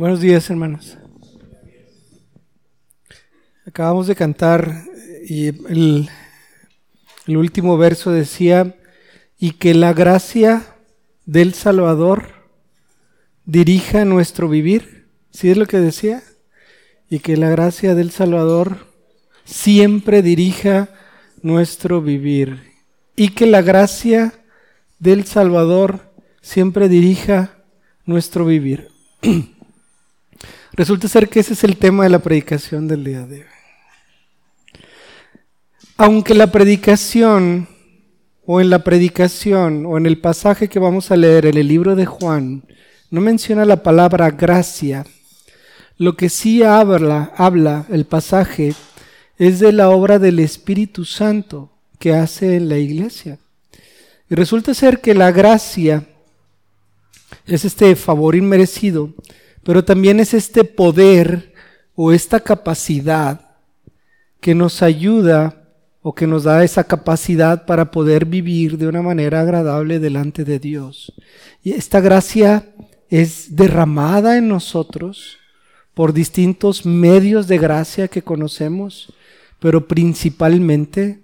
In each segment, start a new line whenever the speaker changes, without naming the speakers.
Buenos días, hermanos. Acabamos de cantar y el, el, último verso decía, y que la gracia del Salvador dirija nuestro vivir. ¿Sí es lo que decía? Y que la gracia del Salvador siempre dirija nuestro vivir. Y que la gracia del Salvador siempre dirija nuestro vivir. Resulta ser que ese es el tema de la predicación del día de hoy. Aunque la predicación, o en la predicación, o en el pasaje que vamos a leer en el libro de Juan, no menciona la palabra gracia, lo que sí habla, habla el pasaje es de la obra del Espíritu Santo que hace en la iglesia. Y resulta ser que la gracia es este favor inmerecido pero también es este poder o esta capacidad que nos ayuda o que nos da esa capacidad para poder vivir de una manera agradable delante de Dios. Y esta gracia es derramada en nosotros por distintos medios de gracia que conocemos, pero principalmente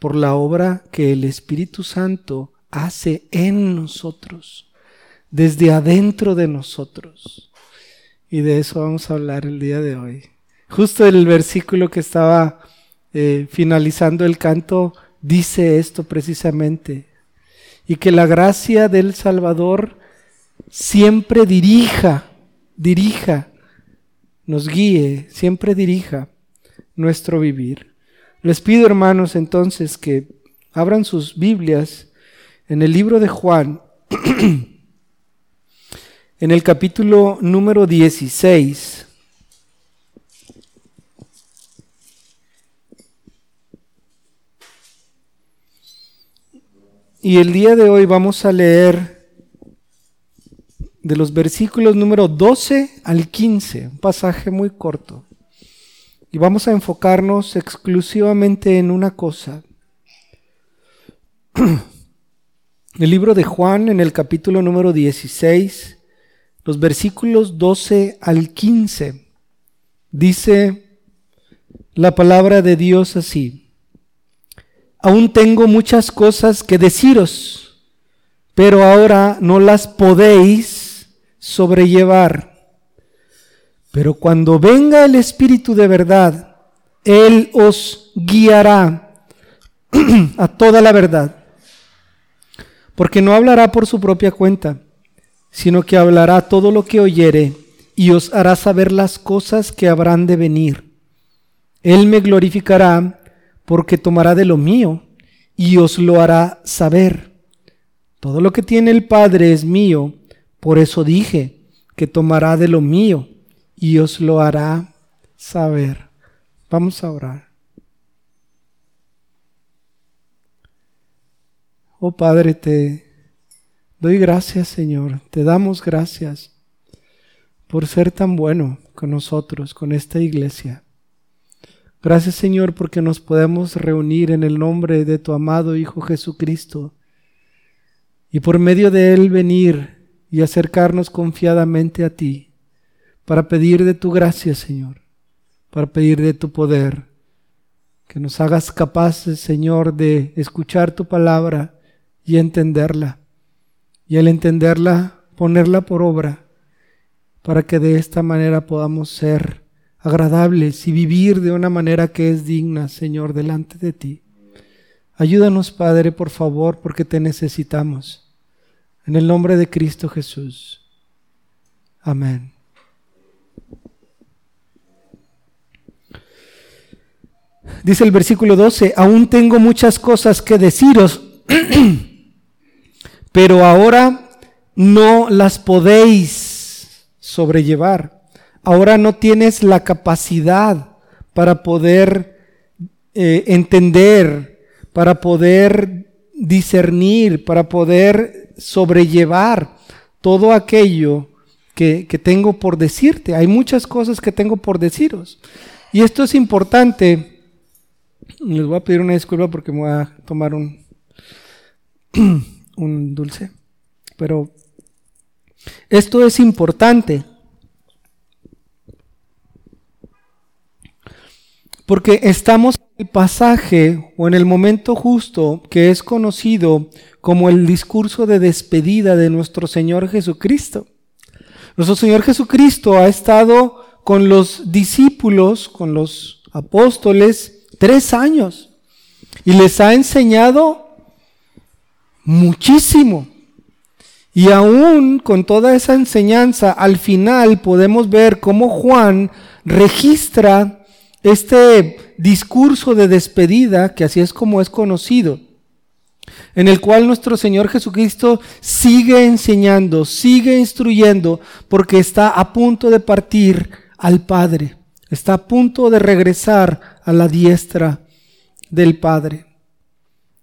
por la obra que el Espíritu Santo hace en nosotros, desde adentro de nosotros. Y de eso vamos a hablar el día de hoy. Justo el versículo que estaba eh, finalizando el canto dice esto precisamente. Y que la gracia del Salvador siempre dirija, dirija, nos guíe, siempre dirija nuestro vivir. Les pido, hermanos, entonces que abran sus Biblias en el libro de Juan. en el capítulo número 16. Y el día de hoy vamos a leer de los versículos número 12 al 15, un pasaje muy corto. Y vamos a enfocarnos exclusivamente en una cosa. El libro de Juan en el capítulo número 16 los versículos 12 al 15. Dice la palabra de Dios así. Aún tengo muchas cosas que deciros, pero ahora no las podéis sobrellevar. Pero cuando venga el Espíritu de verdad, Él os guiará a toda la verdad, porque no hablará por su propia cuenta sino que hablará todo lo que oyere y os hará saber las cosas que habrán de venir. Él me glorificará porque tomará de lo mío y os lo hará saber. Todo lo que tiene el Padre es mío, por eso dije que tomará de lo mío y os lo hará saber. Vamos a orar. Oh Padre, te Doy gracias, Señor, te damos gracias por ser tan bueno con nosotros, con esta iglesia. Gracias, Señor, porque nos podemos reunir en el nombre de tu amado Hijo Jesucristo y por medio de Él venir y acercarnos confiadamente a ti para pedir de tu gracia, Señor, para pedir de tu poder, que nos hagas capaces, Señor, de escuchar tu palabra y entenderla y al entenderla, ponerla por obra, para que de esta manera podamos ser agradables y vivir de una manera que es digna, Señor, delante de ti. Ayúdanos, Padre, por favor, porque te necesitamos. En el nombre de Cristo Jesús. Amén. Dice el versículo 12, aún tengo muchas cosas que deciros. pero ahora no las podéis sobrellevar. Ahora no tienes la capacidad para poder eh, entender, para poder discernir, para poder sobrellevar todo aquello que, que, tengo por decirte. Hay muchas cosas que tengo por deciros. Y esto es importante. Les voy a pedir una disculpa porque me voy a tomar un un dulce. Pero esto es importante. Porque estamos en el pasaje o en el momento justo que es conocido como el discurso de despedida de nuestro Señor Jesucristo. Nuestro Señor Jesucristo ha estado con los discípulos, con los apóstoles, tres años y les ha enseñado muchísimo. Y aún con toda esa enseñanza, al final podemos ver cómo Juan registra este discurso de despedida, que así es como es conocido, en el cual nuestro Señor Jesucristo sigue enseñando, sigue instruyendo, porque está a punto de partir al Padre, está a punto de regresar a la diestra del Padre.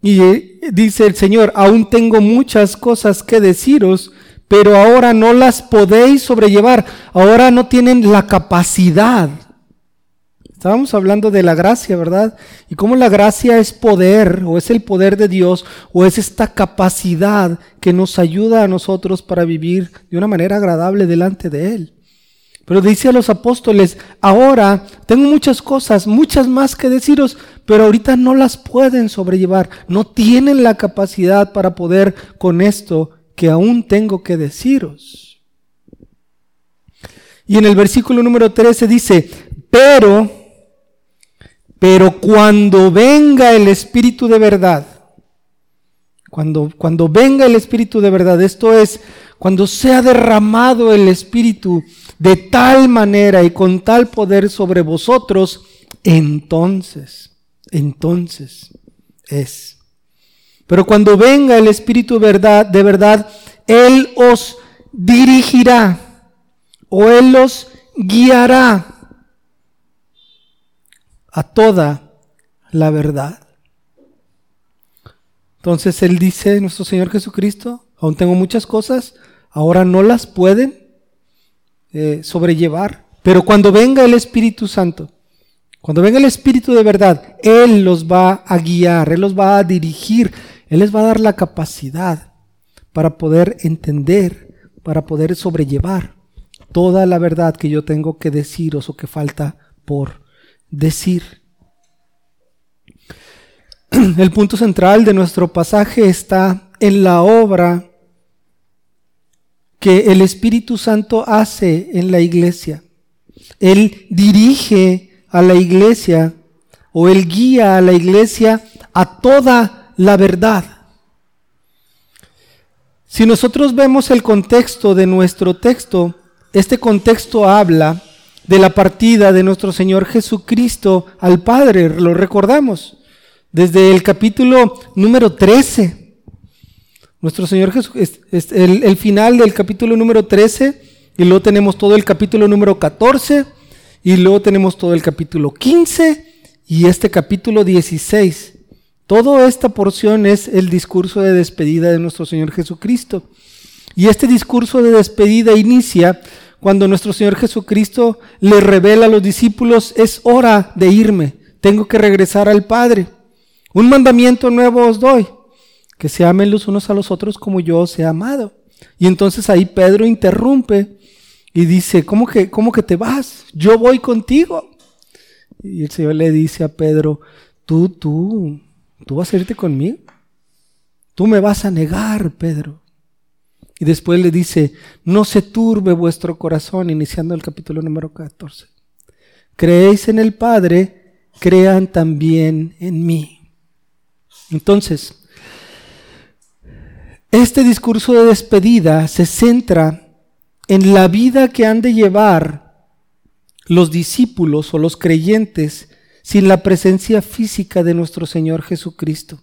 Y eh, dice el Señor, aún tengo muchas cosas que deciros, pero ahora no las podéis sobrellevar, ahora no tienen la capacidad. Estábamos hablando de la gracia, ¿verdad? Y cómo la gracia es poder, o es el poder de Dios, o es esta capacidad que nos ayuda a nosotros para vivir de una manera agradable delante de Él. Pero dice a los apóstoles, ahora tengo muchas cosas, muchas más que deciros, pero ahorita no las pueden sobrellevar, no tienen la capacidad para poder con esto que aún tengo que deciros. Y en el versículo número 13 dice, pero, pero cuando venga el Espíritu de verdad, cuando, cuando venga el Espíritu de verdad, esto es, cuando sea derramado el Espíritu de tal manera y con tal poder sobre vosotros, entonces, entonces es. Pero cuando venga el Espíritu verdad, de verdad, Él os dirigirá o Él os guiará a toda la verdad. Entonces Él dice, nuestro Señor Jesucristo, aún tengo muchas cosas, ahora no las pueden eh, sobrellevar. Pero cuando venga el Espíritu Santo, cuando venga el Espíritu de verdad, Él los va a guiar, Él los va a dirigir, Él les va a dar la capacidad para poder entender, para poder sobrellevar toda la verdad que yo tengo que deciros o que falta por decir. El punto central de nuestro pasaje está en la obra que el Espíritu Santo hace en la iglesia. Él dirige a la iglesia o él guía a la iglesia a toda la verdad. Si nosotros vemos el contexto de nuestro texto, este contexto habla de la partida de nuestro Señor Jesucristo al Padre, lo recordamos, desde el capítulo número 13. Nuestro Señor Jesús, es, el, final del capítulo número 13, y luego tenemos todo el capítulo número 14, y luego tenemos todo el capítulo 15 y este capítulo 16. Toda esta porción es el discurso de despedida de nuestro Señor Jesucristo. Y este discurso de despedida inicia cuando nuestro Señor Jesucristo le revela a los discípulos, es hora de irme, tengo que regresar al Padre. Un mandamiento nuevo os doy, que se amen los unos a los otros como yo os he amado. Y entonces ahí Pedro interrumpe y dice, ¿cómo que, cómo que te vas? Yo voy contigo. Y el Señor le dice a Pedro, tú, tú, tú vas a irte conmigo. Tú me vas a negar, Pedro. Y después le dice, no se turbe vuestro corazón, iniciando el capítulo número 14. Creéis en el Padre, crean también en mí. Entonces, este discurso de despedida se centra en la vida que han de llevar los discípulos o los creyentes sin la presencia física de nuestro Señor Jesucristo.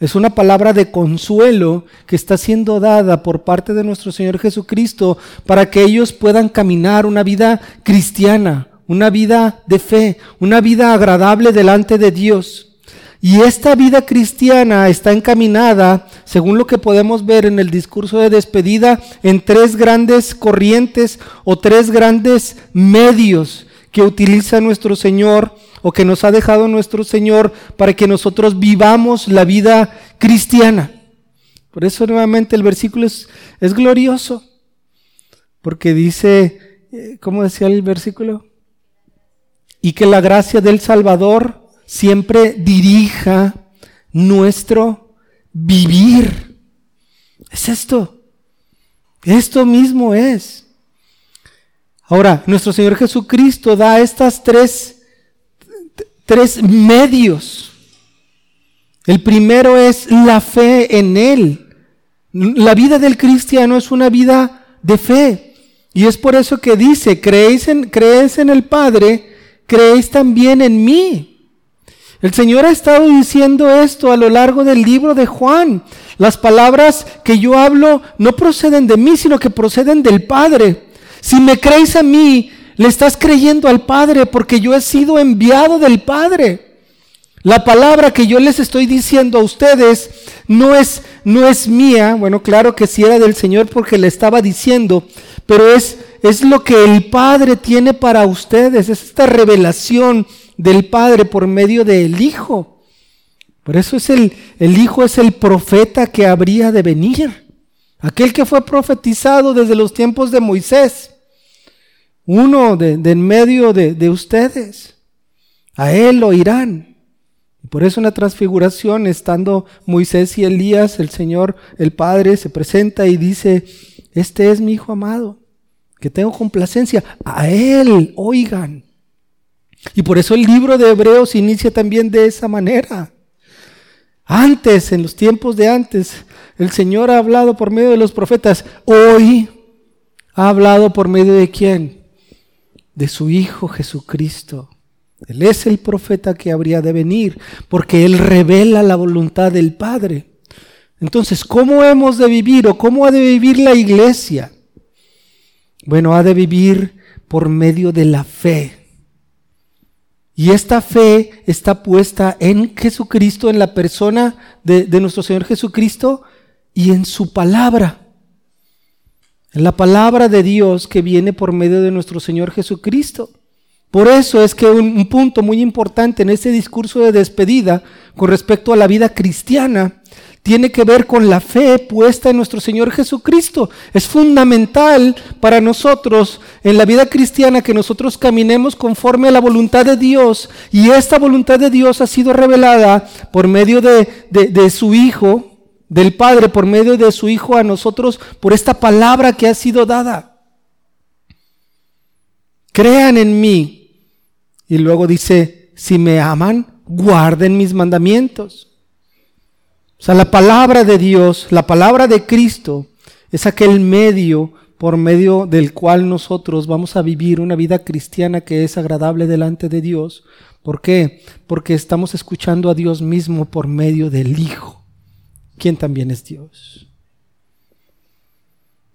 Es una palabra de consuelo que está siendo dada por parte de nuestro Señor Jesucristo para que ellos puedan caminar una vida cristiana, una vida de fe, una vida agradable delante de Dios. Y esta vida cristiana está encaminada, según lo que podemos ver en el discurso de despedida, en tres grandes corrientes o tres grandes medios que utiliza nuestro Señor o que nos ha dejado nuestro Señor para que nosotros vivamos la vida cristiana. Por eso nuevamente el versículo es, glorioso, porque dice, eh, ¿cómo decía el versículo? y que la gracia del Salvador siempre dirija nuestro vivir. Es esto. Esto mismo es. Ahora, nuestro Señor Jesucristo da estas tres, tres medios. El primero es la fe en Él. La vida del cristiano es una vida de fe. Y es por eso que dice, creéis en, creéis en el Padre, creéis también en mí. El Señor ha estado diciendo esto a lo largo del libro de Juan. Las palabras que yo hablo no proceden de mí, sino que proceden del Padre. Si me creéis a mí, le estás creyendo al Padre porque yo he sido enviado del Padre. La palabra que yo les estoy diciendo a ustedes no es, no es mía. Bueno, claro que sí era del Señor porque le estaba diciendo, pero es, es lo que el Padre tiene para ustedes. Es esta revelación del Padre por medio del Hijo. Por eso es el, el Hijo es el profeta que habría de venir. Aquel que fue profetizado desde los tiempos de Moisés. Uno de, en medio de, de ustedes. A él lo irán. Y por eso en la transfiguración, estando Moisés y Elías, el Señor, el Padre, se presenta y dice, este es mi Hijo amado, que tengo complacencia. A él oigan. Y por eso el libro de Hebreos inicia también de esa manera. Antes, en los tiempos de antes, el Señor ha hablado por medio de los profetas. Hoy ha hablado por medio de quién? De su Hijo Jesucristo. Él es el profeta que habría de venir, porque Él revela la voluntad del Padre. Entonces, ¿cómo hemos de vivir o cómo ha de vivir la iglesia? Bueno, ha de vivir por medio de la fe. Y esta fe está puesta en Jesucristo, en la persona de, nuestro Señor Jesucristo y en su palabra. En la palabra de Dios que viene por medio de nuestro Señor Jesucristo. Por eso es que un, punto muy importante en este discurso de despedida con respecto a la vida cristiana tiene que ver con la fe puesta en nuestro Señor Jesucristo. Es fundamental para nosotros en la vida cristiana que nosotros caminemos conforme a la voluntad de Dios. Y esta voluntad de Dios ha sido revelada por medio de, de, su Hijo, del Padre, por medio de su Hijo a nosotros, por esta palabra que ha sido dada. Crean en mí. Y luego dice, si me aman, guarden mis mandamientos. O sea, la palabra de Dios, la palabra de Cristo, es aquel medio por medio del cual nosotros vamos a vivir una vida cristiana que es agradable delante de Dios. ¿Por qué? Porque estamos escuchando a Dios mismo por medio del Hijo, quien también es Dios.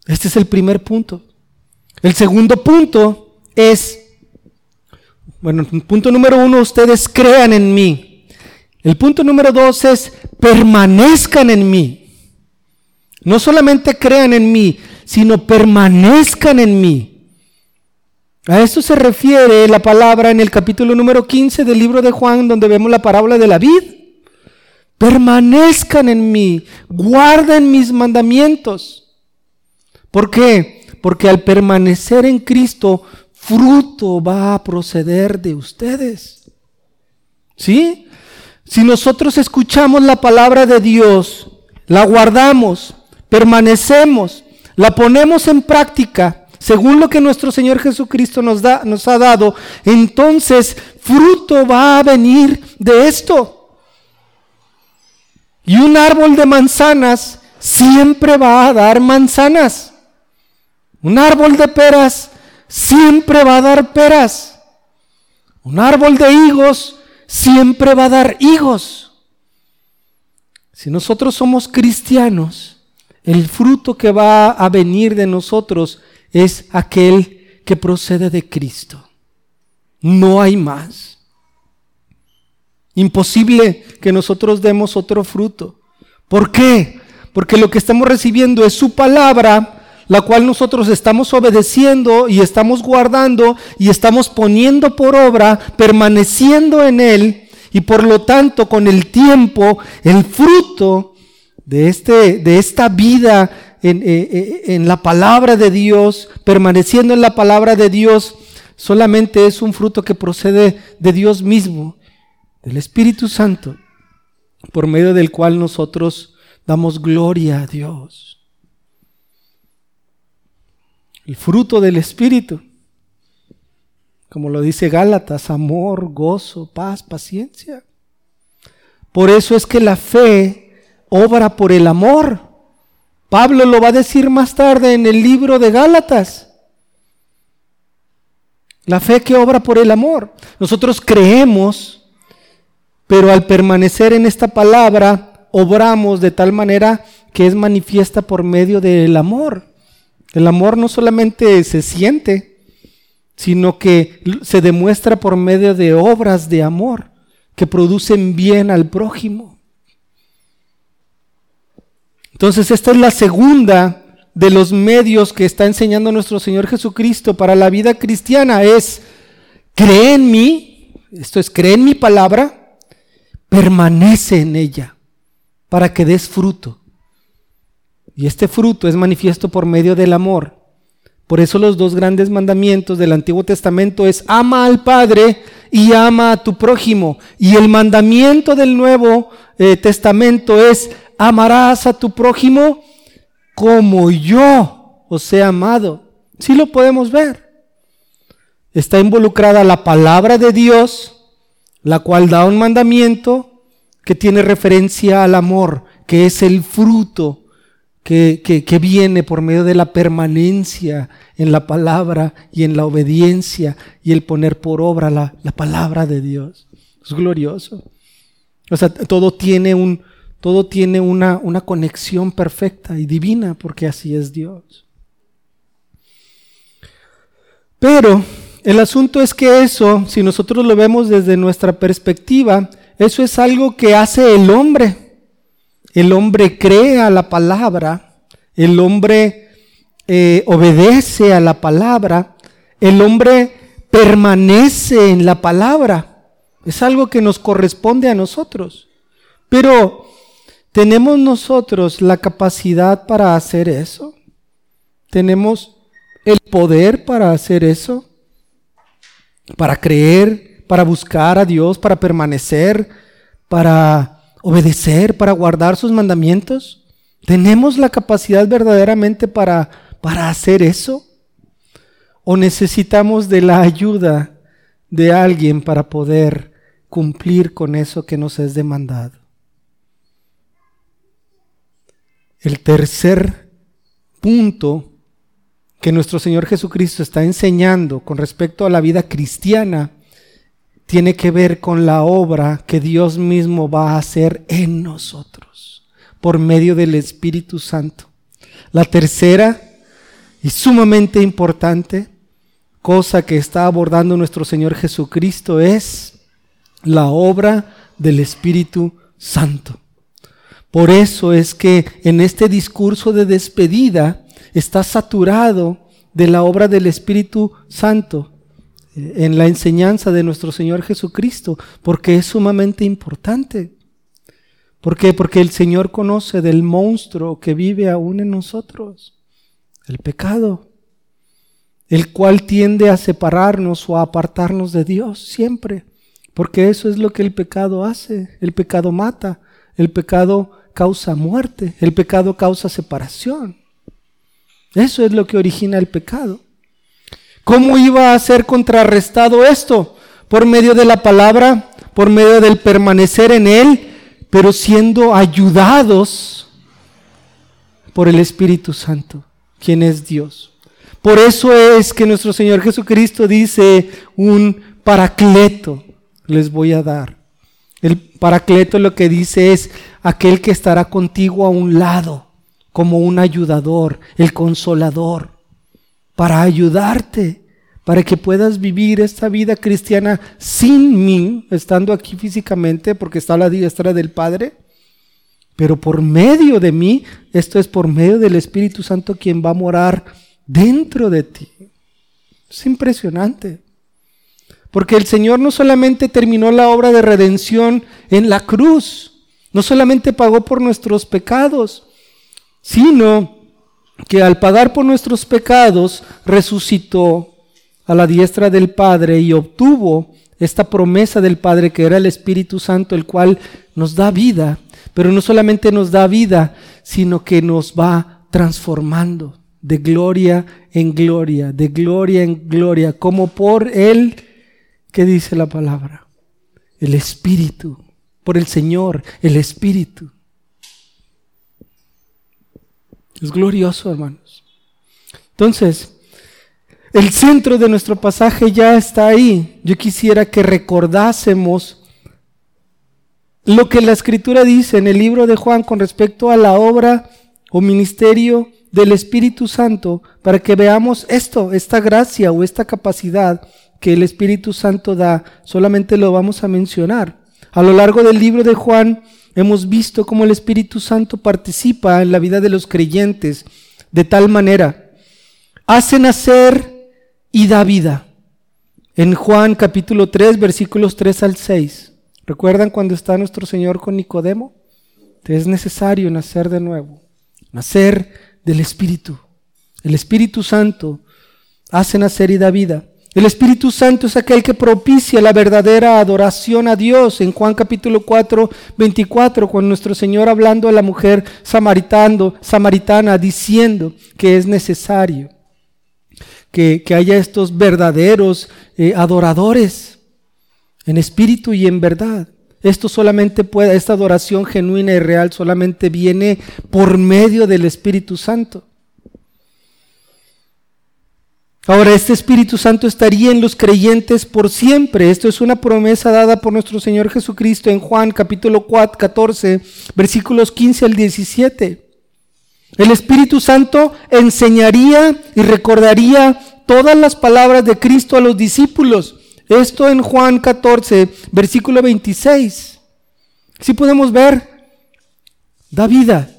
Este es el primer punto. El segundo punto es, bueno, punto número uno, ustedes crean en mí. El punto número dos es permanezcan en mí. No solamente crean en mí, sino permanezcan en mí. A esto se refiere la palabra en el capítulo número 15 del libro de Juan, donde vemos la parábola de la vid. Permanezcan en mí, guarden mis mandamientos. ¿Por qué? Porque al permanecer en Cristo, fruto va a proceder de ustedes. ¿Sí? Si nosotros escuchamos la palabra de Dios, la guardamos, permanecemos, la ponemos en práctica, según lo que nuestro Señor Jesucristo nos, da, nos ha dado, entonces fruto va a venir de esto. Y un árbol de manzanas siempre va a dar manzanas. Un árbol de peras siempre va a dar peras. Un árbol de higos siempre va a dar hijos. Si nosotros somos cristianos, el fruto que va a venir de nosotros es aquel que procede de Cristo. No hay más. Imposible que nosotros demos otro fruto. ¿Por qué? Porque lo que estamos recibiendo es su palabra la cual nosotros estamos obedeciendo y estamos guardando y estamos poniendo por obra, permaneciendo en Él, y por lo tanto con el tiempo el fruto de, este, de esta vida en, eh, eh, en la palabra de Dios, permaneciendo en la palabra de Dios, solamente es un fruto que procede de Dios mismo, del Espíritu Santo, por medio del cual nosotros damos gloria a Dios. El fruto del Espíritu, como lo dice Gálatas, amor, gozo, paz, paciencia. Por eso es que la fe obra por el amor. Pablo lo va a decir más tarde en el libro de Gálatas. La fe que obra por el amor. Nosotros creemos, pero al permanecer en esta palabra, obramos de tal manera que es manifiesta por medio del amor. El amor no solamente se siente, sino que se demuestra por medio de obras de amor que producen bien al prójimo. Entonces esta es la segunda de los medios que está enseñando nuestro Señor Jesucristo para la vida cristiana. Es, cree en mí, esto es, cree en mi palabra, permanece en ella para que des fruto. Y este fruto es manifiesto por medio del amor. Por eso los dos grandes mandamientos del Antiguo Testamento es ama al Padre y ama a tu prójimo. Y el mandamiento del Nuevo eh, Testamento es amarás a tu prójimo como yo os he amado. Sí lo podemos ver. Está involucrada la palabra de Dios, la cual da un mandamiento que tiene referencia al amor, que es el fruto que, viene por medio de la permanencia en la palabra y en la obediencia y el poner por obra la, palabra de Dios. Es glorioso. O sea, todo tiene, un, todo tiene una, una conexión perfecta y divina porque así es Dios. Pero el asunto es que eso, si nosotros lo vemos desde nuestra perspectiva, eso es algo que hace el hombre. El hombre cree a la palabra, el hombre eh, obedece a la palabra, el hombre permanece en la palabra. Es algo que nos corresponde a nosotros. Pero, ¿tenemos nosotros la capacidad para hacer eso? ¿Tenemos el poder para hacer eso? ¿Para creer? ¿Para buscar a Dios? ¿Para permanecer? ¿Para obedecer, para guardar sus mandamientos? ¿Tenemos la capacidad verdaderamente para, para hacer eso? ¿O necesitamos de la ayuda de alguien para poder cumplir con eso que nos es demandado? El tercer punto que nuestro Señor Jesucristo está enseñando con respecto a la vida cristiana tiene que ver con la obra que Dios mismo va a hacer en nosotros por medio del Espíritu Santo. La tercera y sumamente importante cosa que está abordando nuestro Señor Jesucristo es la obra del Espíritu Santo. Por eso es que en este discurso de despedida está saturado de la obra del Espíritu Santo en la enseñanza de nuestro Señor Jesucristo, porque es sumamente importante. ¿Por qué? Porque el Señor conoce del monstruo que vive aún en nosotros, el pecado, el cual tiende a separarnos o a apartarnos de Dios siempre, porque eso es lo que el pecado hace. El pecado mata, el pecado causa muerte, el pecado causa separación. Eso es lo que origina el pecado. ¿Cómo iba a ser contrarrestado esto? Por medio de la palabra, por medio del permanecer en Él, pero siendo ayudados por el Espíritu Santo, quien es Dios. Por eso es que nuestro Señor Jesucristo dice un paracleto les voy a dar. El paracleto lo que dice es aquel que estará contigo a un lado, como un ayudador, el consolador para ayudarte, para que puedas vivir esta vida cristiana sin mí, estando aquí físicamente, porque está a la diestra del Padre, pero por medio de mí, esto es por medio del Espíritu Santo quien va a morar dentro de ti. Es impresionante. Porque el Señor no solamente terminó la obra de redención en la cruz, no solamente pagó por nuestros pecados, sino que al pagar por nuestros pecados resucitó a la diestra del Padre y obtuvo esta promesa del Padre que era el Espíritu Santo, el cual nos da vida, pero no solamente nos da vida, sino que nos va transformando de gloria en gloria, de gloria en gloria, como por Él, que dice la palabra, el Espíritu, por el Señor, el Espíritu. Es glorioso, hermanos. Entonces, el centro de nuestro pasaje ya está ahí. Yo quisiera que recordásemos lo que la escritura dice en el libro de Juan con respecto a la obra o ministerio del Espíritu Santo para que veamos esto, esta gracia o esta capacidad que el Espíritu Santo da. Solamente lo vamos a mencionar. A lo largo del libro de Juan hemos visto cómo el Espíritu Santo participa en la vida de los creyentes de tal manera. Hace nacer y da vida. En Juan capítulo 3, versículos 3 al 6. ¿Recuerdan cuando está nuestro Señor con Nicodemo? Es necesario nacer de nuevo, nacer del Espíritu. El Espíritu Santo hace nacer y da vida. El Espíritu Santo es aquel que propicia la verdadera adoración a Dios. En Juan capítulo 4, 24, cuando nuestro Señor hablando a la mujer samaritano, samaritana, diciendo que es necesario que, haya estos verdaderos eh, adoradores en espíritu y en verdad. Esto solamente puede, esta adoración genuina y real solamente viene por medio del Espíritu Santo. Ahora, este Espíritu Santo estaría en los creyentes por siempre. Esto es una promesa dada por nuestro Señor Jesucristo en Juan capítulo 4, 14, versículos 15 al 17. El Espíritu Santo enseñaría y recordaría todas las palabras de Cristo a los discípulos. Esto en Juan 14, versículo 26. Si podemos ver, da vida,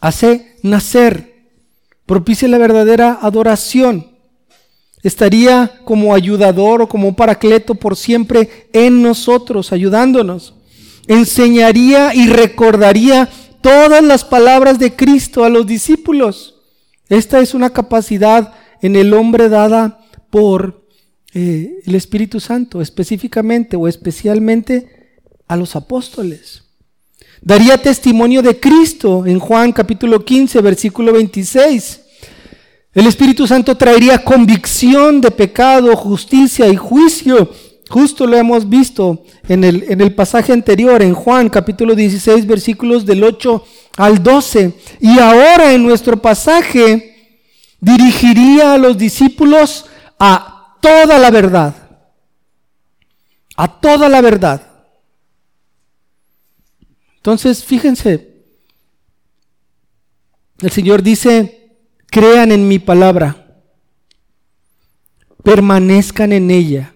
hace nacer, propicia la verdadera adoración. Estaría como ayudador o como paracleto por siempre en nosotros, ayudándonos. Enseñaría y recordaría todas las palabras de Cristo a los discípulos. Esta es una capacidad en el hombre dada por eh, el Espíritu Santo, específicamente o especialmente a los apóstoles. Daría testimonio de Cristo en Juan capítulo 15, versículo 26. El Espíritu Santo traería convicción de pecado, justicia y juicio Justo lo hemos visto en el, en el pasaje anterior, en Juan capítulo 16, versículos del 8 al 12. Y ahora en nuestro pasaje dirigiría a los discípulos a toda la verdad. A toda la verdad. Entonces, fíjense, el Señor dice, crean en mi palabra, permanezcan en ella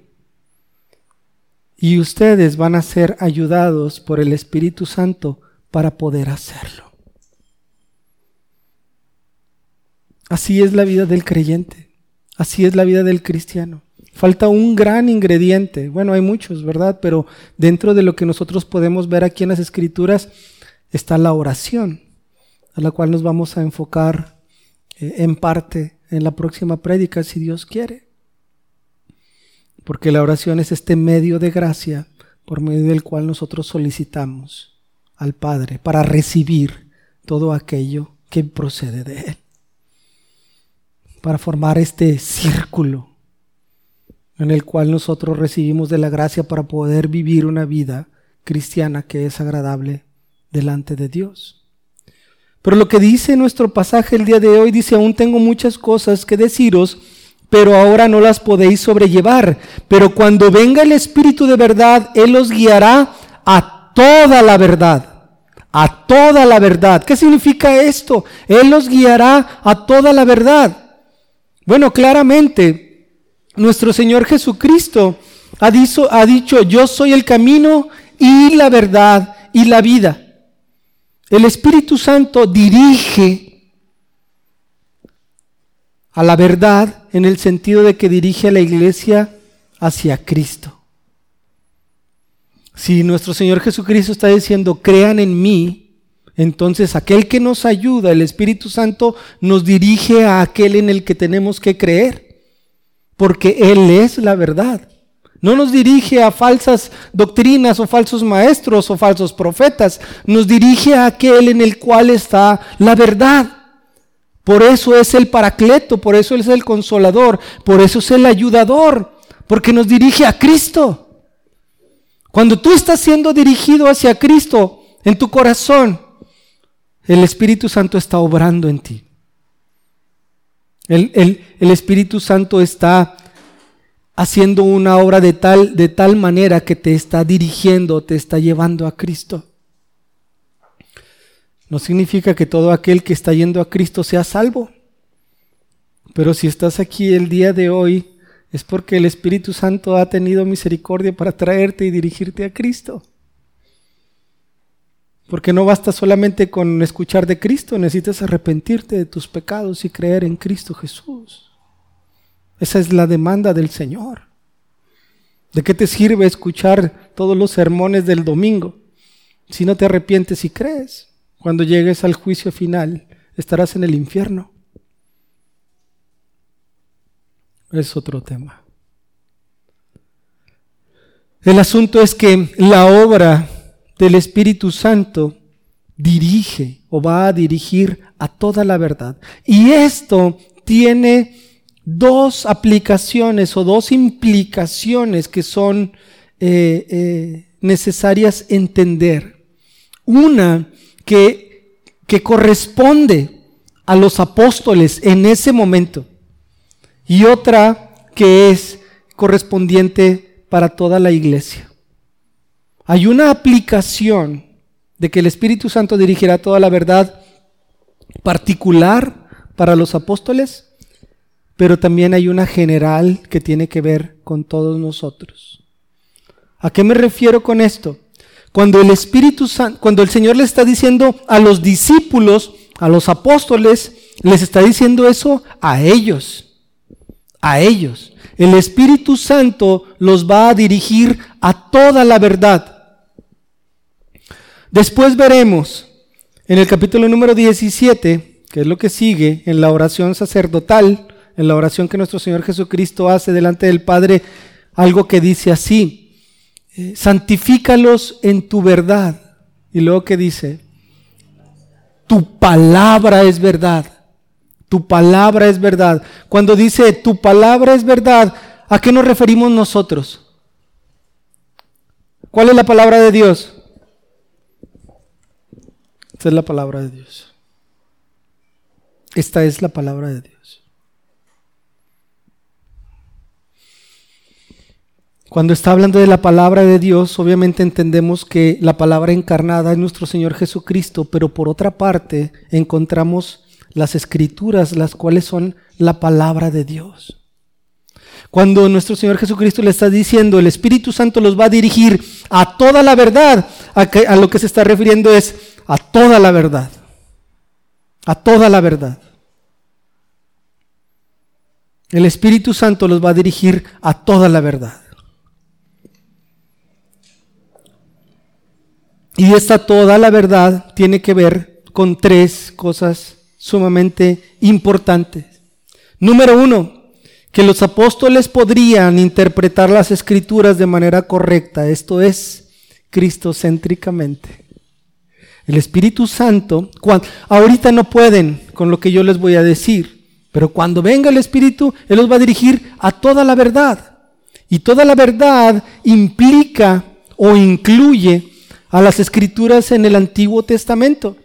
y ustedes van a ser ayudados por el Espíritu Santo para poder hacerlo. Así es la vida del creyente, así es la vida del cristiano. Falta un gran ingrediente, bueno, hay muchos, ¿verdad? Pero dentro de lo que nosotros podemos ver aquí en las escrituras está la oración, a la cual nos vamos a enfocar eh, en parte en la próxima prédica, si Dios quiere porque la oración es este medio de gracia por medio del cual nosotros solicitamos al Padre para recibir todo aquello que procede de Él, para formar este círculo en el cual nosotros recibimos de la gracia para poder vivir una vida cristiana que es agradable delante de Dios. Pero lo que dice nuestro pasaje el día de hoy dice, aún tengo muchas cosas que deciros, pero ahora no las podéis sobrellevar. Pero cuando venga el Espíritu de verdad, Él os guiará a toda la verdad. A toda la verdad. ¿Qué significa esto? Él os guiará a toda la verdad. Bueno, claramente, nuestro Señor Jesucristo ha dicho, ha dicho yo soy el camino y la verdad y la vida. El Espíritu Santo dirige a la verdad en el sentido de que dirige a la iglesia hacia Cristo. Si nuestro Señor Jesucristo está diciendo, crean en mí, entonces aquel que nos ayuda, el Espíritu Santo, nos dirige a aquel en el que tenemos que creer. porque Él es la verdad. No nos dirige a falsas doctrinas o falsos maestros o falsos profetas. Nos dirige a aquel en el cual está la verdad. Por eso es el paracleto, por eso es el consolador, por eso es el ayudador, porque nos dirige a Cristo. Cuando tú estás siendo dirigido hacia Cristo en tu corazón, el Espíritu Santo está obrando en ti. El, el Espíritu Santo está haciendo una obra de tal, de tal manera que te está dirigiendo, te está llevando a Cristo. No significa que todo aquel que está yendo a Cristo sea salvo. Pero si estás aquí el día de hoy, es porque el Espíritu Santo ha tenido misericordia para traerte y dirigirte a Cristo. Porque no basta solamente con escuchar de Cristo, necesitas arrepentirte de tus pecados y creer en Cristo Jesús. Esa es la demanda del Señor. ¿De qué te sirve escuchar todos los sermones del domingo si no te arrepientes y crees? Cuando llegues al juicio final, estarás en el infierno. Es otro tema. El asunto es que la obra del Espíritu Santo dirige o va a dirigir a toda la verdad. Y esto tiene dos aplicaciones o dos implicaciones que son eh, eh, necesarias entender. Una que, que corresponde a los apóstoles en ese momento y otra que es correspondiente para toda la iglesia. Hay una aplicación de que el Espíritu Santo dirigirá toda la verdad particular para los apóstoles pero también hay una general que tiene que ver con todos nosotros. ¿A qué me refiero con esto? Cuando el Espíritu Santo, cuando el Señor le está diciendo a los discípulos, a los apóstoles, les está diciendo eso a ellos, a ellos. El Espíritu Santo los va a dirigir a toda la verdad. Después veremos en el capítulo número 17, que es lo que sigue en la oración sacerdotal, en la oración que nuestro Señor Jesucristo hace delante del Padre, algo que dice así, eh, santifícalos en tu verdad. Y luego que dice, tu palabra es verdad. Tu palabra es verdad. Cuando dice tu palabra es verdad, ¿a qué nos referimos nosotros? ¿Cuál es la palabra de Dios? Esta es la palabra de Dios. Esta es la palabra de Dios. Cuando está hablando de la palabra de Dios, obviamente entendemos que la palabra encarnada es nuestro Señor Jesucristo, pero por otra parte encontramos las escrituras, las cuales son la palabra de Dios. Cuando nuestro Señor Jesucristo le está diciendo, el Espíritu Santo los va a dirigir a toda la verdad, a, a lo que se está refiriendo es a toda la verdad, a toda la verdad. El Espíritu Santo los va a dirigir a toda la verdad. Y esta toda la verdad tiene que ver con tres cosas sumamente importantes. Número uno, que los apóstoles podrían interpretar las escrituras de manera correcta, esto es, cristocéntricamente. El Espíritu Santo, ahorita no pueden con lo que yo les voy a decir, pero cuando venga el Espíritu, Él los va a dirigir a toda la verdad. Y toda la verdad implica o incluye a las escrituras en el Antiguo Testamento.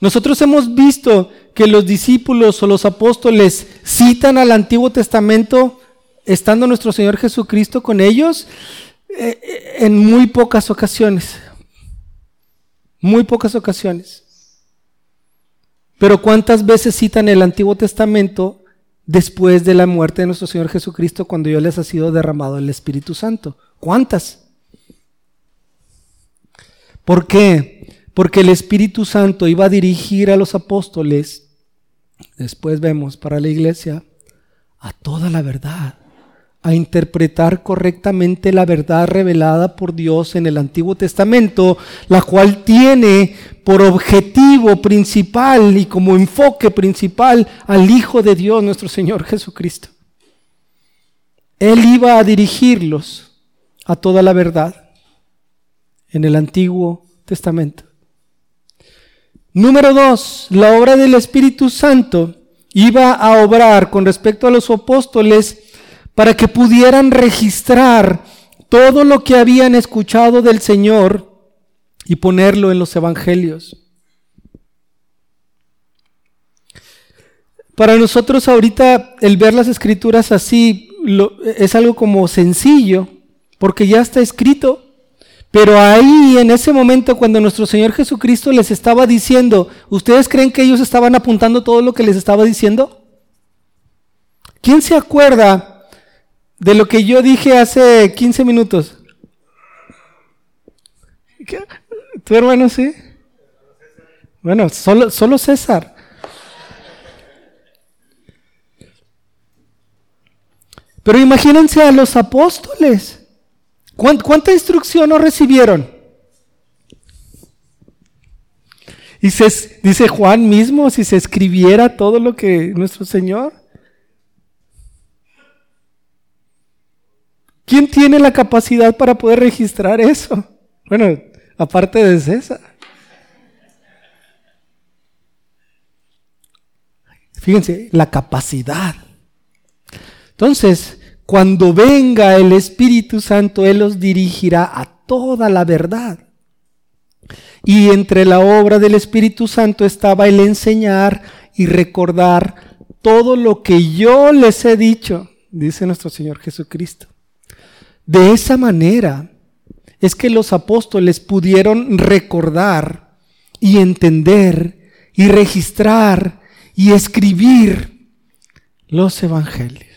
Nosotros hemos visto que los discípulos o los apóstoles citan al Antiguo Testamento estando nuestro Señor Jesucristo con ellos eh, eh, en muy pocas ocasiones. Muy pocas ocasiones. Pero ¿cuántas veces citan el Antiguo Testamento después de la muerte de nuestro Señor Jesucristo cuando ya les ha sido derramado el Espíritu Santo? ¿Cuántas? ¿Por qué? Porque el Espíritu Santo iba a dirigir a los apóstoles, después vemos para la iglesia, a toda la verdad, a interpretar correctamente la verdad revelada por Dios en el Antiguo Testamento, la cual tiene por objetivo principal y como enfoque principal al Hijo de Dios, nuestro Señor Jesucristo. Él iba a dirigirlos a toda la verdad en el Antiguo Testamento. Número dos, la obra del Espíritu Santo iba a obrar con respecto a los apóstoles para que pudieran registrar todo lo que habían escuchado del Señor y ponerlo en los evangelios. Para nosotros ahorita el ver las escrituras así es algo como sencillo, porque ya está escrito. Pero ahí, en ese momento, cuando nuestro Señor Jesucristo les estaba diciendo, ¿ustedes creen que ellos estaban apuntando todo lo que les estaba diciendo? ¿Quién se acuerda de lo que yo dije hace 15 minutos? ¿Tu hermano sí? Bueno, solo, solo César. Pero imagínense a los apóstoles. ¿Cuánta instrucción no recibieron? Y se, dice Juan mismo, si se escribiera todo lo que nuestro Señor. ¿Quién tiene la capacidad para poder registrar eso? Bueno, aparte de César. Fíjense, la capacidad. Entonces, cuando venga el Espíritu Santo, Él los dirigirá a toda la verdad. Y entre la obra del Espíritu Santo estaba el enseñar y recordar todo lo que yo les he dicho, dice nuestro Señor Jesucristo. De esa manera es que los apóstoles pudieron recordar y entender y registrar y escribir los evangelios.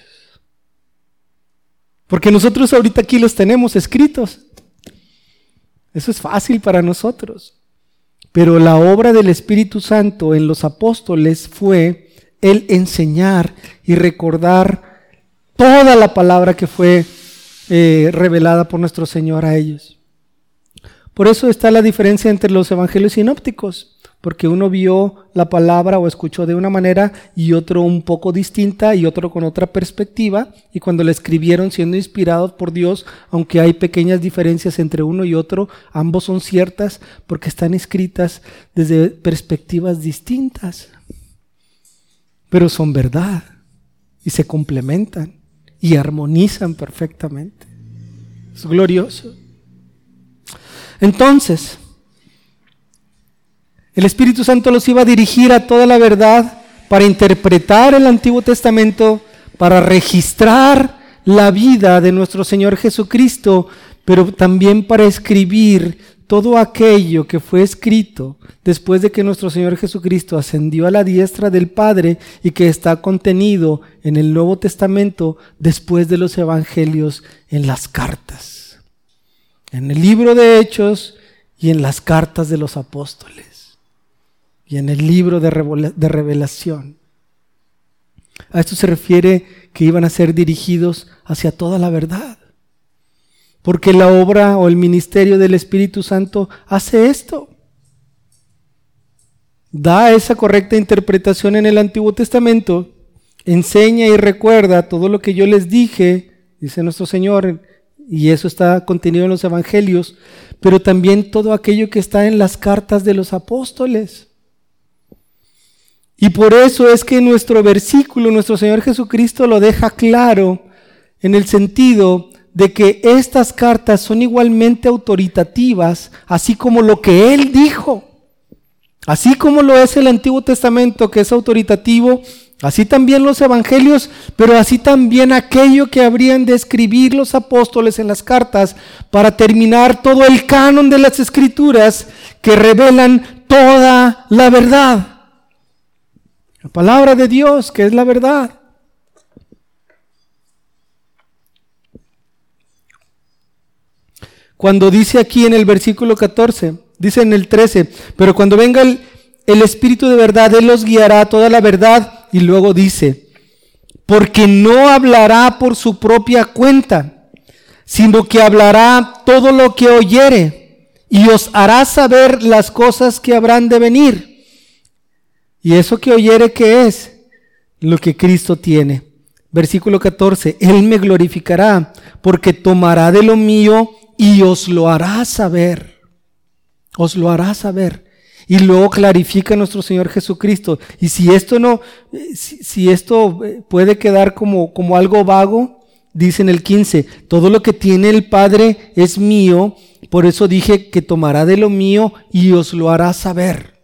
Porque nosotros ahorita aquí los tenemos escritos. Eso es fácil para nosotros. Pero la obra del Espíritu Santo en los apóstoles fue el enseñar y recordar toda la palabra que fue eh, revelada por nuestro Señor a ellos. Por eso está la diferencia entre los evangelios sinópticos porque uno vio la palabra o escuchó de una manera y otro un poco distinta y otro con otra perspectiva, y cuando la escribieron siendo inspirados por Dios, aunque hay pequeñas diferencias entre uno y otro, ambos son ciertas porque están escritas desde perspectivas distintas, pero son verdad y se complementan y armonizan perfectamente. Es glorioso. Entonces, el Espíritu Santo los iba a dirigir a toda la verdad para interpretar el Antiguo Testamento, para registrar la vida de nuestro Señor Jesucristo, pero también para escribir todo aquello que fue escrito después de que nuestro Señor Jesucristo ascendió a la diestra del Padre y que está contenido en el Nuevo Testamento después de los Evangelios en las cartas, en el libro de Hechos y en las cartas de los apóstoles y en el libro de, revelación. A esto se refiere que iban a ser dirigidos hacia toda la verdad. Porque la obra o el ministerio del Espíritu Santo hace esto. Da esa correcta interpretación en el Antiguo Testamento, enseña y recuerda todo lo que yo les dije, dice nuestro Señor, y eso está contenido en los Evangelios, pero también todo aquello que está en las cartas de los apóstoles. Y por eso es que nuestro versículo, nuestro Señor Jesucristo lo deja claro en el sentido de que estas cartas son igualmente autoritativas, así como lo que Él dijo. Así como lo es el Antiguo Testamento, que es autoritativo, así también los evangelios, pero así también aquello que habrían de escribir los apóstoles en las cartas para terminar todo el canon de las escrituras que revelan toda la verdad. La palabra de Dios, que es la verdad. Cuando dice aquí en el versículo 14, dice en el 13, pero cuando venga el, el Espíritu de verdad, Él los guiará a toda la verdad. Y luego dice, porque no hablará por su propia cuenta, sino que hablará todo lo que oyere y os hará saber las cosas que habrán de venir. Y eso que oyere, ¿qué es? Lo que Cristo tiene. Versículo 14, Él me glorificará porque tomará de lo mío y os lo hará saber. Os lo hará saber. Y luego clarifica nuestro Señor Jesucristo. Y si esto no, si, esto eh, puede quedar como, como algo vago, dice en el 15, todo lo que tiene el Padre es mío, por eso dije que tomará de lo mío y os lo hará saber.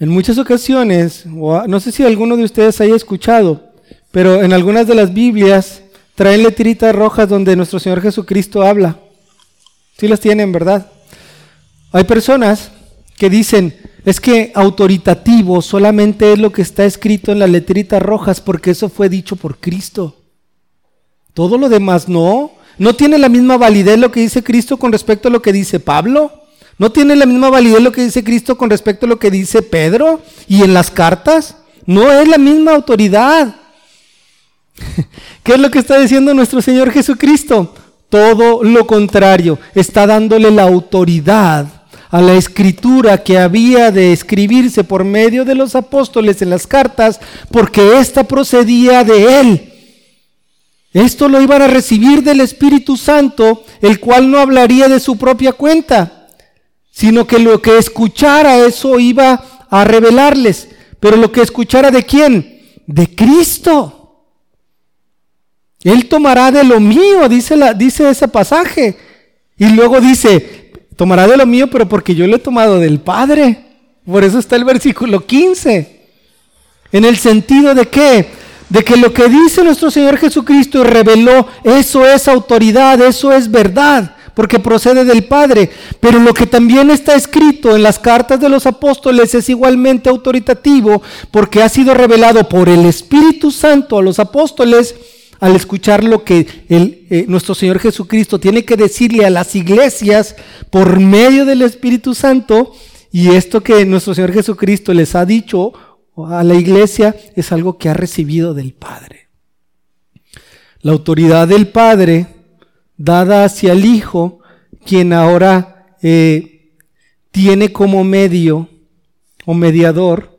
En muchas ocasiones, no sé si alguno de ustedes haya escuchado, pero en algunas de las Biblias traen letritas rojas donde nuestro Señor Jesucristo habla. Sí las tienen, ¿verdad? Hay personas que dicen, es que autoritativo solamente es lo que está escrito en las letritas rojas porque eso fue dicho por Cristo. Todo lo demás no. No tiene la misma validez lo que dice Cristo con respecto a lo que dice Pablo. No tiene la misma validez lo que dice Cristo con respecto a lo que dice Pedro y en las cartas. No es la misma autoridad. ¿Qué es lo que está diciendo nuestro Señor Jesucristo? Todo lo contrario. Está dándole la autoridad a la escritura que había de escribirse por medio de los apóstoles en las cartas, porque ésta procedía de él. Esto lo iban a recibir del Espíritu Santo, el cual no hablaría de su propia cuenta, sino que lo que escuchara eso iba a revelarles. Pero lo que escuchara de quién? De Cristo. Él tomará de lo mío, dice, ese pasaje. Y luego dice, Tomará de lo mío, pero porque yo lo he tomado del Padre. Por eso está el versículo 15. En el sentido de qué? De que lo que dice nuestro Señor Jesucristo y reveló, eso es autoridad, eso es verdad, porque procede del Padre. Pero lo que también está escrito en las cartas de los apóstoles es igualmente autoritativo, porque ha sido revelado por el Espíritu Santo a los apóstoles al escuchar lo que eh, nuestro Señor Jesucristo tiene que decirle a las iglesias por medio del Espíritu Santo, y esto que nuestro Señor Jesucristo les ha dicho a la iglesia es algo que ha recibido del Padre. La autoridad del Padre dada hacia el Hijo, quien ahora eh, tiene como medio o mediador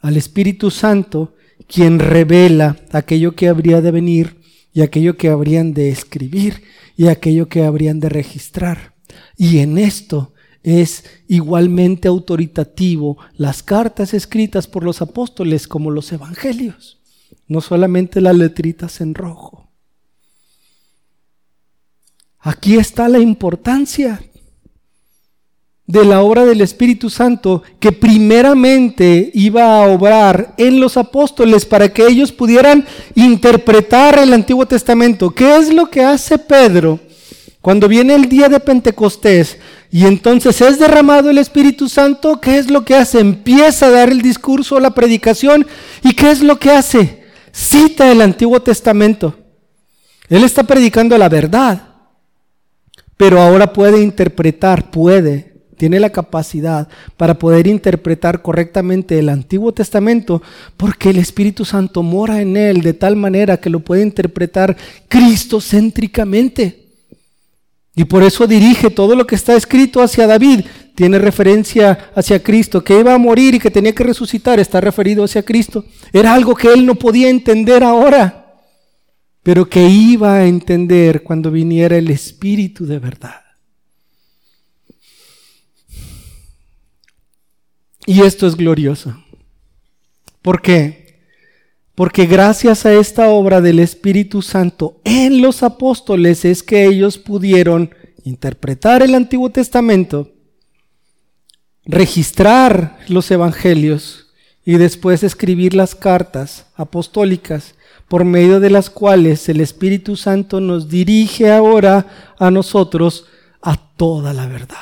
al Espíritu Santo, quien revela aquello que habría de venir y aquello que habrían de escribir y aquello que habrían de registrar. Y en esto es igualmente autoritativo las cartas escritas por los apóstoles como los evangelios, no solamente las letritas en rojo. Aquí está la importancia de la obra del Espíritu Santo que primeramente iba a obrar en los apóstoles para que ellos pudieran interpretar el Antiguo Testamento. ¿Qué es lo que hace Pedro cuando viene el día de Pentecostés y entonces es derramado el Espíritu Santo? ¿Qué es lo que hace? Empieza a dar el discurso, la predicación y ¿qué es lo que hace? Cita el Antiguo Testamento. Él está predicando la verdad, pero ahora puede interpretar, puede tiene la capacidad para poder interpretar correctamente el Antiguo Testamento porque el Espíritu Santo mora en él de tal manera que lo puede interpretar cristocéntricamente. Y por eso dirige todo lo que está escrito hacia David. Tiene referencia hacia Cristo, que iba a morir y que tenía que resucitar, está referido hacia Cristo. Era algo que él no podía entender ahora, pero que iba a entender cuando viniera el Espíritu de verdad. Y esto es glorioso. ¿Por qué? Porque gracias a esta obra del Espíritu Santo en los apóstoles es que ellos pudieron interpretar el Antiguo Testamento, registrar los evangelios y después escribir las cartas apostólicas por medio de las cuales el Espíritu Santo nos dirige ahora a nosotros a toda la verdad.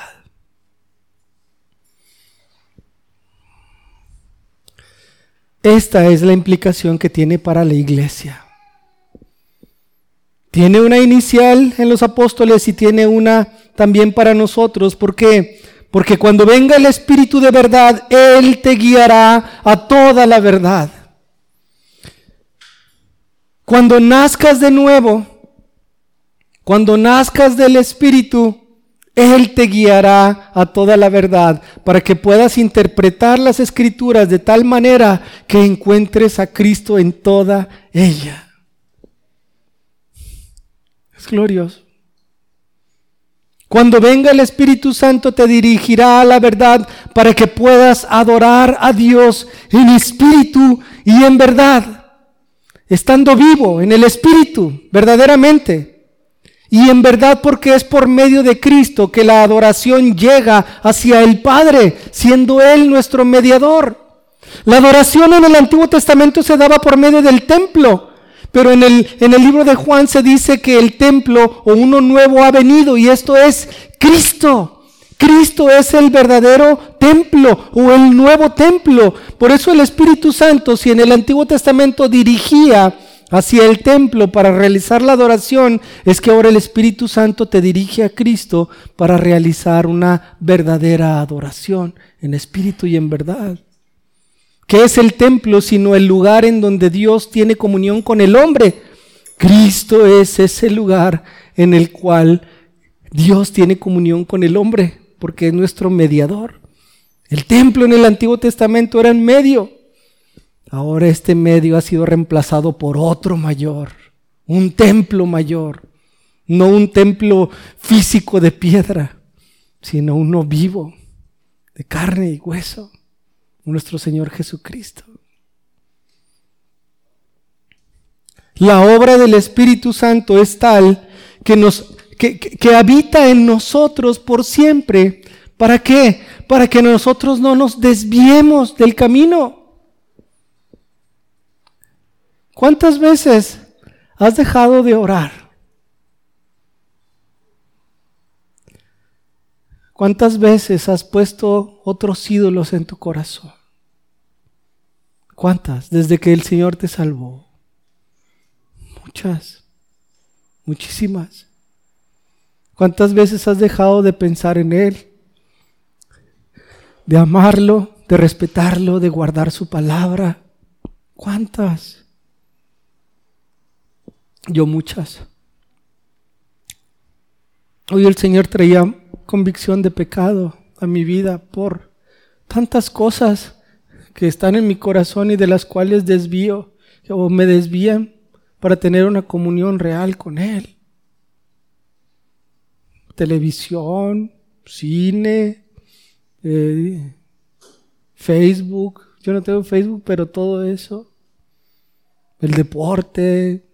Esta es la implicación que tiene para la iglesia. Tiene una inicial en los apóstoles y tiene una también para nosotros. ¿Por qué? Porque cuando venga el Espíritu de verdad, Él te guiará a toda la verdad. Cuando nazcas de nuevo, cuando nazcas del Espíritu, Él te guiará a toda la verdad para que puedas interpretar las escrituras de tal manera que encuentres a Cristo en toda ella. Es glorioso. Cuando venga el Espíritu Santo te dirigirá a la verdad para que puedas adorar a Dios en espíritu y en verdad, estando vivo en el Espíritu, verdaderamente. Y en verdad porque es por medio de Cristo que la adoración llega hacia el Padre, siendo Él nuestro mediador. La adoración en el Antiguo Testamento se daba por medio del templo, pero en el, en el libro de Juan se dice que el templo o uno nuevo ha venido y esto es Cristo. Cristo es el verdadero templo o el nuevo templo. Por eso el Espíritu Santo, si en el Antiguo Testamento dirigía hacia el templo para realizar la adoración, es que ahora el Espíritu Santo te dirige a Cristo para realizar una verdadera adoración en espíritu y en verdad. ¿Qué es el templo sino el lugar en donde Dios tiene comunión con el hombre? Cristo es ese lugar en el cual Dios tiene comunión con el hombre, porque es nuestro mediador. El templo en el Antiguo Testamento era en medio. Ahora este medio ha sido reemplazado por otro mayor, un templo mayor, no un templo físico de piedra, sino uno vivo, de carne y hueso nuestro Señor Jesucristo. La obra del Espíritu Santo es tal que nos que, habita en nosotros por siempre. ¿Para qué? Para que nosotros no nos desviemos del camino. ¿Cuántas veces has dejado de orar? ¿Cuántas veces has puesto otros ídolos en tu corazón? ¿Cuántas? Desde que el Señor te salvó. Muchas, muchísimas. ¿Cuántas veces has dejado de pensar en Él? De amarlo, de respetarlo, de guardar su palabra. ¿Cuántas? Yo muchas. Hoy el Señor traía convicción de pecado a mi vida por tantas cosas que están en mi corazón y de las cuales desvío o me desvían para tener una comunión real con Él. Televisión, cine, eh, Facebook. Yo no tengo Facebook, pero todo eso. El deporte,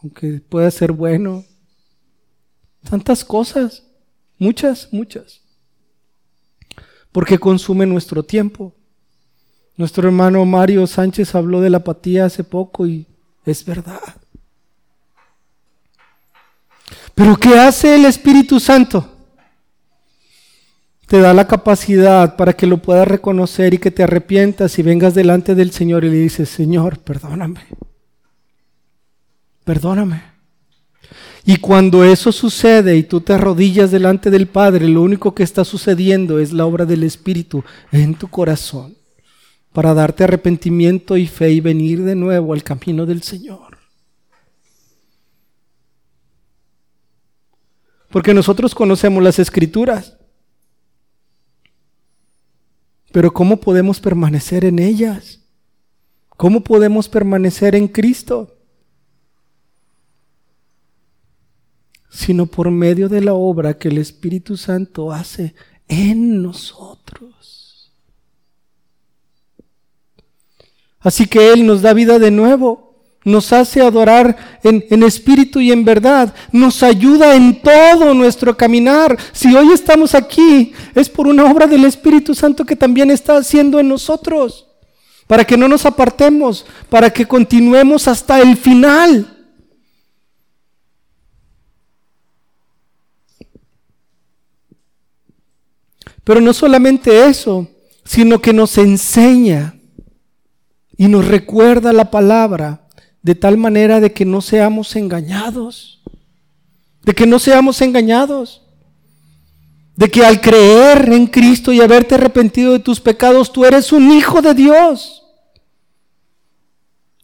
aunque pueda ser bueno. Tantas cosas Muchas, muchas. Porque consume nuestro tiempo. Nuestro hermano Mario Sánchez habló de la apatía hace poco y es verdad. Pero ¿qué hace el Espíritu Santo? Te da la capacidad para que lo puedas reconocer y que te arrepientas y vengas delante del Señor y le dices, Señor, perdóname. Perdóname. Y cuando eso sucede y tú te arrodillas delante del Padre, lo único que está sucediendo es la obra del Espíritu en tu corazón para darte arrepentimiento y fe y venir de nuevo al camino del Señor. Porque nosotros conocemos las escrituras, pero ¿cómo podemos permanecer en ellas? ¿Cómo podemos permanecer en Cristo? sino por medio de la obra que el Espíritu Santo hace en nosotros. Así que Él nos da vida de nuevo, nos hace adorar en, espíritu y en verdad, nos ayuda en todo nuestro caminar. Si hoy estamos aquí, es por una obra del Espíritu Santo que también está haciendo en nosotros, para que no nos apartemos, para que continuemos hasta el final. Pero no solamente eso, sino que nos enseña y nos recuerda la palabra de tal manera de que no seamos engañados, de que no seamos engañados, de que al creer en Cristo y haberte arrepentido de tus pecados, tú eres un hijo de Dios.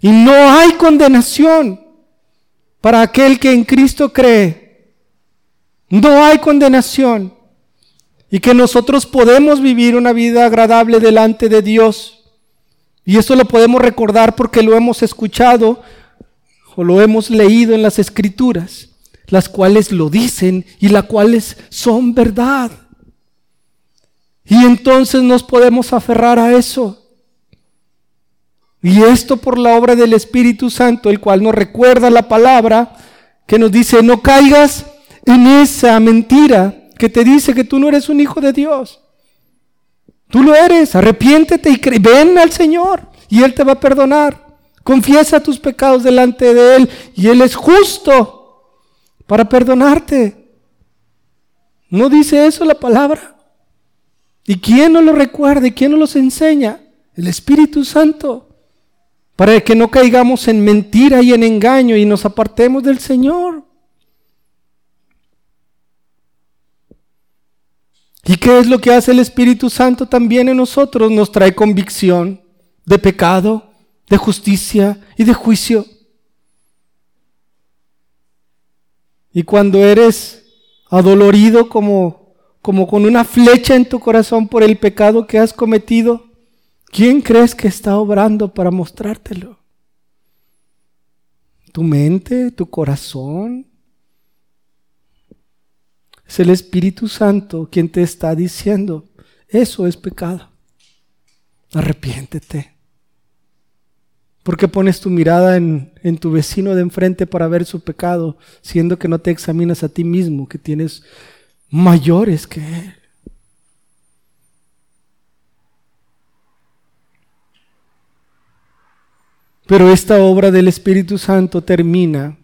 Y no hay condenación para aquel que en Cristo cree. No hay condenación. y que nosotros podemos vivir una vida agradable delante de Dios. Y esto lo podemos recordar porque lo hemos escuchado o lo hemos leído en las escrituras, las cuales lo dicen y las cuales son verdad. Y entonces nos podemos aferrar a eso. Y esto por la obra del Espíritu Santo, el cual nos recuerda la palabra que nos dice, no caigas en esa mentira que te dice que tú no eres un hijo de Dios. Tú lo eres, arrepiéntete y ven al Señor y Él te va a perdonar. Confiesa tus pecados delante de Él y Él es justo para perdonarte. ¿No dice eso la palabra? ¿Y quién nos lo recuerda y quién nos los enseña? El Espíritu Santo. Para que no caigamos en mentira y en engaño y nos apartemos del Señor. ¿Y qué es lo que hace el Espíritu Santo también en nosotros? Nos trae convicción de pecado, de justicia y de juicio. Y cuando eres adolorido como como con una flecha en tu corazón por el pecado que has cometido, ¿quién crees que está obrando para mostrártelo? ¿Tu mente? ¿Tu corazón? Es el Espíritu Santo quien te está diciendo, eso es pecado. Arrepiéntete. ¿Por qué pones tu mirada en, en, tu vecino de enfrente para ver su pecado, siendo que no te examinas a ti mismo, que tienes mayores que Él. Pero esta obra del Espíritu Santo termina,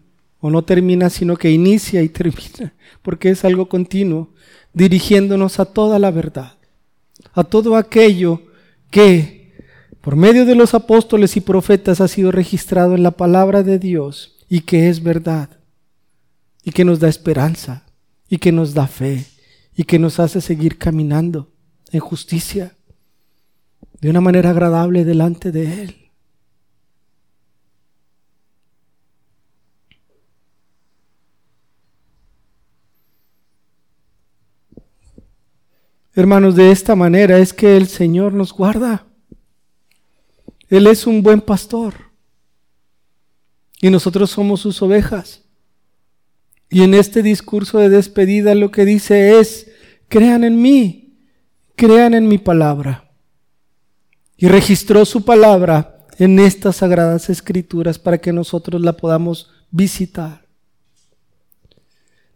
o no termina, sino que inicia y termina, porque es algo continuo, dirigiéndonos a toda la verdad, a todo aquello que por medio de los apóstoles y profetas ha sido registrado en la palabra de Dios y que es verdad y que nos da esperanza y que nos da fe y que nos hace seguir caminando en justicia de una manera agradable delante de Él. Hermanos, de esta manera es que el Señor nos guarda. Él es un buen pastor y nosotros somos sus ovejas. Y en este discurso de despedida lo que dice es, crean en mí, crean en mi palabra. Y registró su palabra en estas sagradas escrituras para que nosotros la podamos visitar.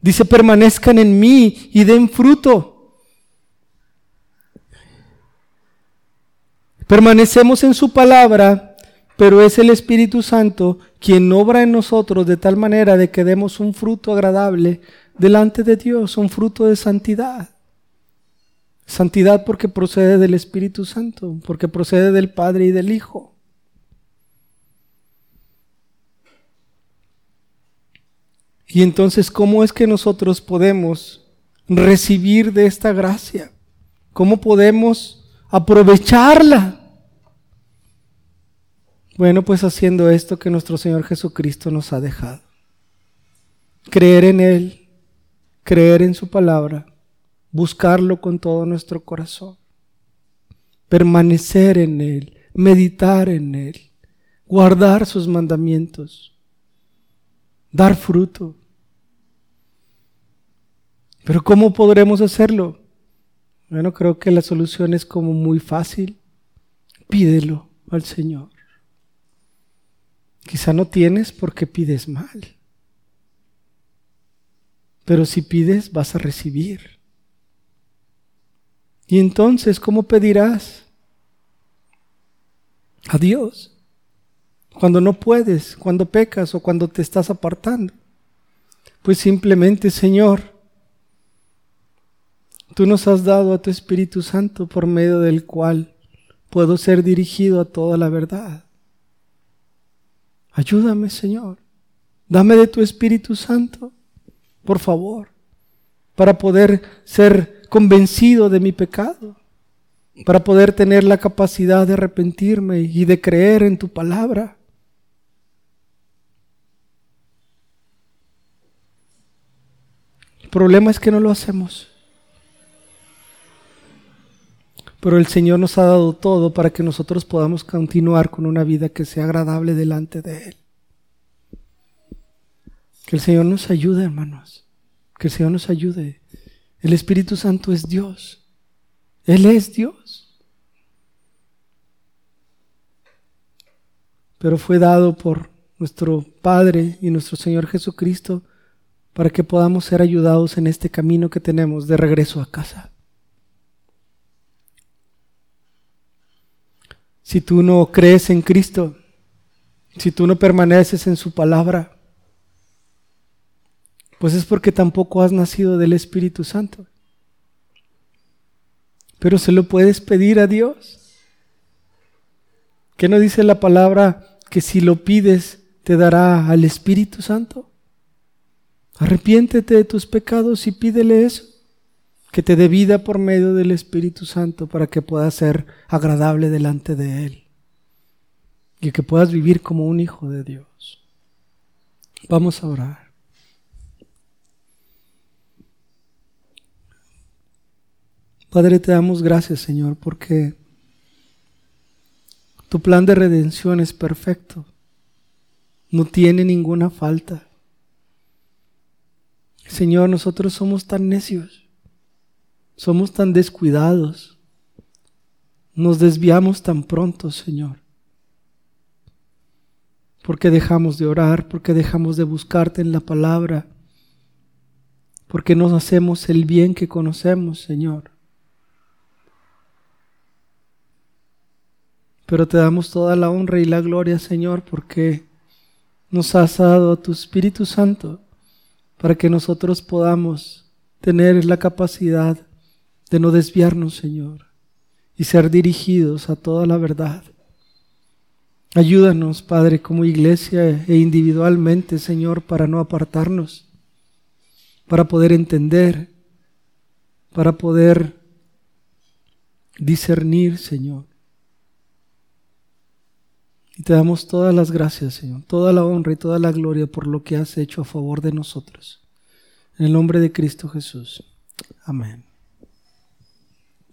Dice, permanezcan en mí y den fruto. Permanecemos en su palabra, pero es el Espíritu Santo quien obra en nosotros de tal manera de que demos un fruto agradable delante de Dios, un fruto de santidad. Santidad porque procede del Espíritu Santo, porque procede del Padre y del Hijo. Y entonces, ¿cómo es que nosotros podemos recibir de esta gracia? ¿Cómo podemos aprovecharla? Bueno, pues haciendo esto que nuestro Señor Jesucristo nos ha dejado. Creer en Él, creer en su palabra, buscarlo con todo nuestro corazón, permanecer en Él, meditar en Él, guardar sus mandamientos, dar fruto. Pero ¿cómo podremos hacerlo? Bueno, creo que la solución es como muy fácil. Pídelo al Señor. Quizá no tienes porque pides mal. Pero si pides, vas a recibir. Y entonces, ¿cómo pedirás? A Dios. Cuando no puedes, cuando pecas o cuando te estás apartando. Pues simplemente, Señor, tú nos has dado a tu Espíritu Santo por medio del cual puedo ser dirigido a toda la verdad. Ayúdame, Señor. Dame de tu Espíritu Santo, por favor, para poder ser convencido de mi pecado, para poder tener la capacidad de arrepentirme y de creer en tu palabra. El problema es que no lo hacemos. Pero el Señor nos ha dado todo para que nosotros podamos continuar con una vida que sea agradable delante de Él. Que el Señor nos ayude, hermanos. Que el Señor nos ayude. El Espíritu Santo es Dios. Él es Dios. Pero fue dado por nuestro Padre y nuestro Señor Jesucristo para que podamos ser ayudados en este camino que tenemos de regreso a casa. Si tú no crees en Cristo, si tú no permaneces en su palabra, pues es porque tampoco has nacido del Espíritu Santo. Pero se lo puedes pedir a Dios. ¿Qué no dice la palabra que si lo pides te dará al Espíritu Santo? Arrepiéntete de tus pecados y pídele eso, que te dé vida por medio del Espíritu Santo para que puedas ser agradable delante de Él y que puedas vivir como un hijo de Dios. Vamos a orar. Padre, te damos gracias, Señor, porque tu plan de redención es perfecto. No tiene ninguna falta. Señor, nosotros somos tan necios, somos tan descuidados, nos desviamos tan pronto, Señor, porque dejamos de orar, porque dejamos de buscarte en la palabra, porque no hacemos el bien que conocemos, Señor. Pero te damos toda la honra y la gloria, Señor, porque nos has dado a tu Espíritu Santo para que nosotros podamos tener la capacidad de no desviarnos, Señor, y ser dirigidos a toda la verdad. Ayúdanos, Padre, como iglesia e individualmente, Señor, para no apartarnos, para poder entender, para poder discernir, Señor. Y te damos todas las gracias, Señor, toda la honra y toda la gloria por lo que has hecho a favor de nosotros. En el nombre de Cristo Jesús. Amén.